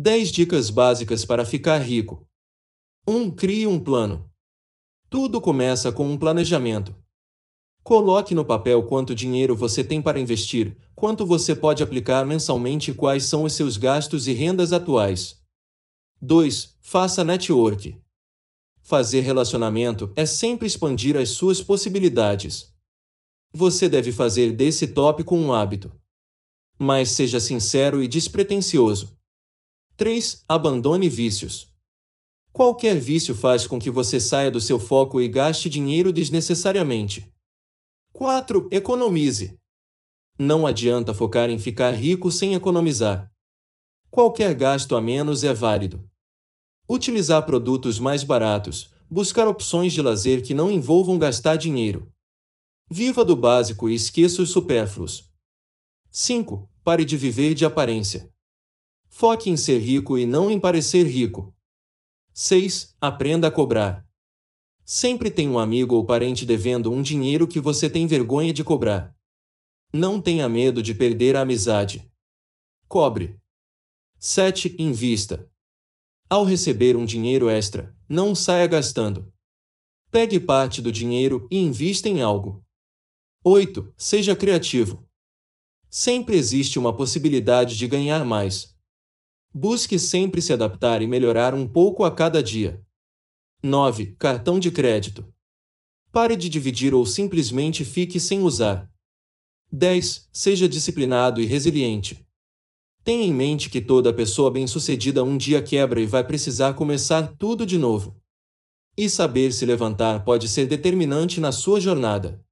10 dicas básicas para ficar rico. 1. Crie um plano. Tudo começa com um planejamento. Coloque no papel quanto dinheiro você tem para investir, quanto você pode aplicar mensalmente e quais são os seus gastos e rendas atuais. 2. Faça network. Fazer relacionamento é sempre expandir as suas possibilidades. Você deve fazer desse tópico um hábito. Mas seja sincero e despretensioso. 3. Abandone vícios. Qualquer vício faz com que você saia do seu foco e gaste dinheiro desnecessariamente. 4. Economize. Não adianta focar em ficar rico sem economizar. Qualquer gasto a menos é válido. Utilizar produtos mais baratos, buscar opções de lazer que não envolvam gastar dinheiro. Viva do básico e esqueça os supérfluos. 5. Pare de viver de aparência. Foque em ser rico e não em parecer rico. 6. Aprenda a cobrar. Sempre tem um amigo ou parente devendo um dinheiro que você tem vergonha de cobrar. Não tenha medo de perder a amizade. Cobre. 7. Invista. Ao receber um dinheiro extra, não saia gastando. Pegue parte do dinheiro e invista em algo. 8. Seja criativo. Sempre existe uma possibilidade de ganhar mais. Busque sempre se adaptar e melhorar um pouco a cada dia. 9. Cartão de crédito. Pare de dividir ou simplesmente fique sem usar. 10. Seja disciplinado e resiliente. Tenha em mente que toda pessoa bem-sucedida um dia quebra e vai precisar começar tudo de novo. E saber se levantar pode ser determinante na sua jornada.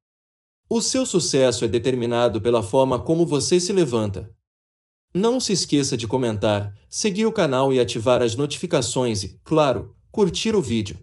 O seu sucesso é determinado pela forma como você se levanta. Não se esqueça de comentar, seguir o canal e ativar as notificações e, claro, curtir o vídeo.